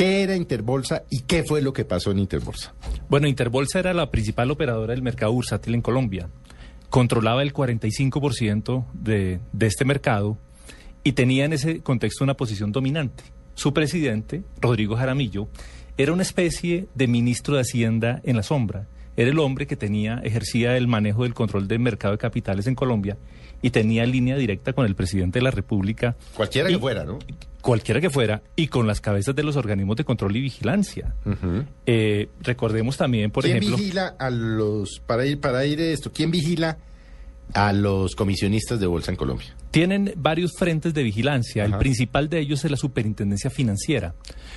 ¿Qué era Interbolsa y qué fue lo que pasó en Interbolsa? Bueno, Interbolsa era la principal operadora del mercado bursátil en Colombia. Controlaba el 45% de, de este mercado y tenía en ese contexto una posición dominante. Su presidente, Rodrigo Jaramillo, era una especie de ministro de Hacienda en la sombra. Era el hombre que tenía, ejercía el manejo del control del mercado de capitales en Colombia y tenía línea directa con el presidente de la República. Cualquiera Y- que fuera, ¿no? Cualquiera que fuera, y con las cabezas de los organismos de control y vigilancia. Eh, recordemos también, por ¿Quién ejemplo. vigila a los, para ir, para ir esto, quién vigila a los comisionistas de bolsa en Colombia? Tienen varios frentes de vigilancia. Ajá. El principal de ellos es la superintendencia financiera.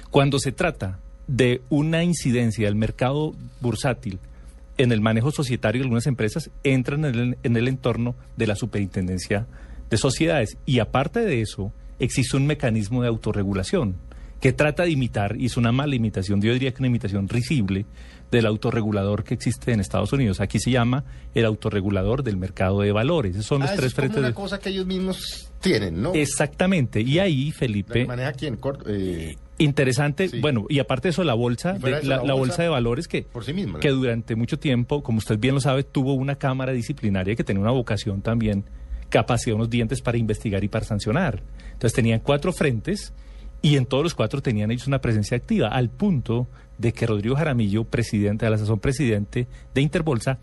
Cuando se trata de una incidencia del mercado bursátil en el manejo societario de algunas empresas, entran en el, en el entorno de la superintendencia de sociedades. Y aparte de eso, existe un mecanismo de autorregulación que trata de imitar, y es una mala imitación, yo diría que una imitación risible del autorregulador que existe en Estados Unidos. Aquí se llama el autorregulador del mercado de valores. Esos son los Ah, tres es como frentes una de... cosa que ellos mismos tienen, ¿no? Exactamente. Y ahí, ¿La Felipe, maneja quién? Cor- eh, interesante, Sí. bueno, y aparte de eso, la bolsa, de- eso, la, la la bolsa bolsa de valores que, por sí misma. ¿no? que durante mucho tiempo, como usted bien lo sabe, tuvo una cámara disciplinaria que tenía una vocación también, capacidad, unos dientes para investigar y para sancionar. Entonces tenían cuatro frentes y en todos los cuatro tenían ellos una presencia activa, al punto de que Rodrigo Jaramillo, presidente de la sazón presidente de Interbolsa,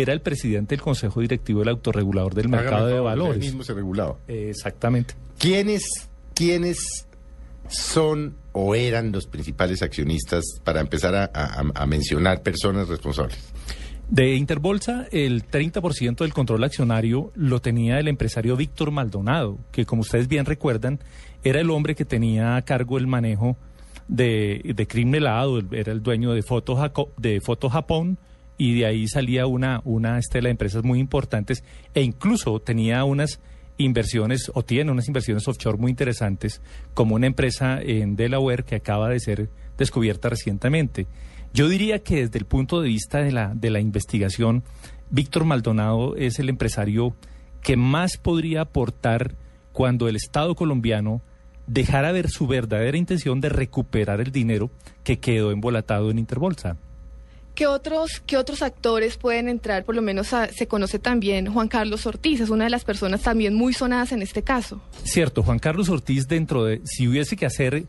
era el presidente del Consejo Directivo del Autorregulador del Mercado de él Valores. mismo se regulaba. Eh, Exactamente. ¿Quiénes, ¿Quiénes son o eran los principales accionistas para empezar a, a- a mencionar personas responsables? De Interbolsa, el 30% del control accionario lo tenía el empresario Víctor Maldonado, que como ustedes bien recuerdan, era el hombre que tenía a cargo el manejo de, de el- era el dueño de Foto, Jaco- de Foto Japón, y de ahí salía una, una estela de empresas muy importantes, e incluso tenía unas inversiones, o tiene unas inversiones offshore muy interesantes, como una empresa en Delaware que acaba de ser descubierta recientemente. Yo diría que desde el punto de vista de la, de la investigación, Víctor Maldonado es el empresario que más podría aportar cuando el Estado colombiano dejara ver su verdadera intención de recuperar el dinero que quedó embolatado en Interbolsa. ¿Qué otros, ¿Qué otros actores pueden entrar? Por lo menos a- se conoce también Juan Carlos Ortiz, es una de las personas también muy sonadas en este caso. Cierto, Juan Carlos Ortiz dentro de, si hubiese que hacer eh,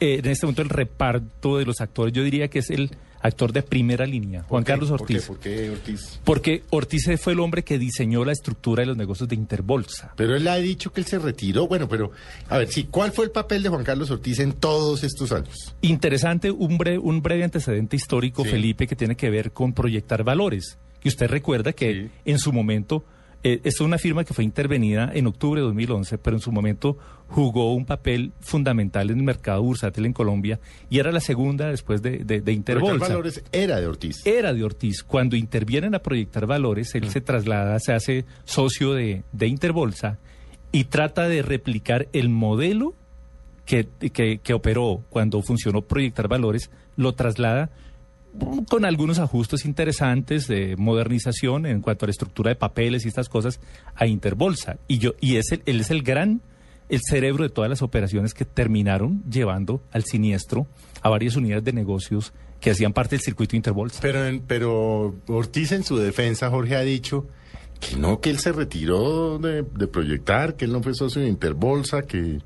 en este momento el reparto de los actores, yo diría que es el actor de primera línea, Juan. Carlos ¿Por qué? Ortiz. ¿Por qué Ortiz? Porque Ortiz fue el hombre que diseñó la estructura de los negocios de Interbolsa. Pero él ha dicho que él se retiró. Bueno, pero a ver, sí, ¿cuál fue el papel de Juan Carlos Ortiz en todos estos años? Interesante, un breve, un breve antecedente histórico, Sí. Felipe, que tiene que ver con proyectar valores. Que usted recuerda que Sí. en su momento, eh, es una firma que fue intervenida en octubre de 2011, pero en su momento jugó un papel fundamental en el mercado bursátil en Colombia y era la segunda después de, de, de Proyectar Interbolsa. Valores era de Ortiz. Era de Ortiz. Cuando intervienen a proyectar valores, Mm. él se traslada, se hace socio de, de Interbolsa y trata de replicar el modelo que, que, que operó cuando funcionó proyectar valores, lo traslada mm, con algunos ajustes interesantes de modernización en cuanto a la estructura de papeles y estas cosas a Interbolsa. Y yo y es el, él es el gran el cerebro de todas las operaciones que terminaron llevando al siniestro a varias unidades de negocios que hacían parte del circuito Interbolsa. Pero, pero Ortiz en su defensa, Jorge, ha dicho que no, que él se retiró de proyectar, que él no fue socio de Interbolsa, que,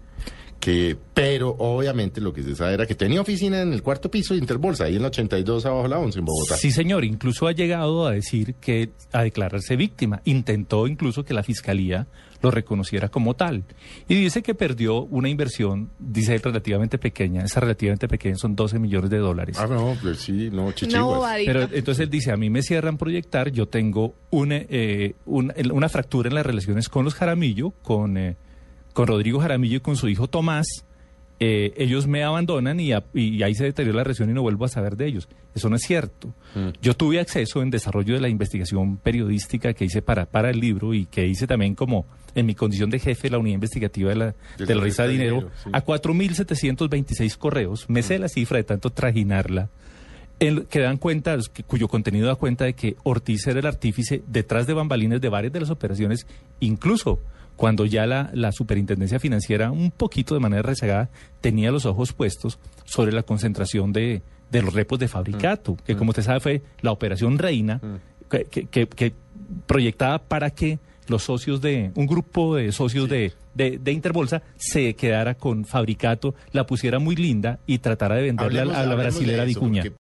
que, pero obviamente lo que se sabe era que tenía oficina en el cuarto piso de Interbolsa, ahí en la 82 abajo de la 11 en Bogotá. Sí, señor, incluso ha llegado a decir que a declararse víctima. Intentó incluso que la fiscalía lo reconociera como tal. Y dice que perdió una inversión, dice él, relativamente pequeña. Esa relativamente pequeña son 12 millones de dólares. Ah, no, pues sí, no, chichiguas. bobadita. Pero entonces él dice, a mí me cierran proyectar, yo tengo una, eh, una, una fractura en las relaciones con los Jaramillo, con, eh, con Rodrigo Jaramillo y con su hijo Tomás. Eh, ellos me abandonan y, a- y ahí se deterioró la relación y no vuelvo a saber de ellos. Eso no es cierto. Mm. Yo tuve acceso en desarrollo de la investigación periodística que hice para, para el libro y que hice también como en mi condición de jefe de la unidad investigativa de la, De de la revista revista Dinero, Dinero, sí. a 4.726 correos. Me sé la cifra de tanto trajinarla en- que dan cuenta, cuyo contenido da cuenta de que Ortiz era el artífice detrás de bambalinas de varias de las operaciones, incluso cuando ya la, la superintendencia financiera, un poquito de manera rezagada, tenía los ojos puestos sobre la concentración de, de los repos de fabricato, que como usted sabe fue la operación reina, que, que- que- que proyectada para que los socios de, un grupo de socios de, de, de Interbolsa se quedara con fabricato, la pusiera muy linda y tratara de venderla a la- Hablemos- brasilera Vicuña.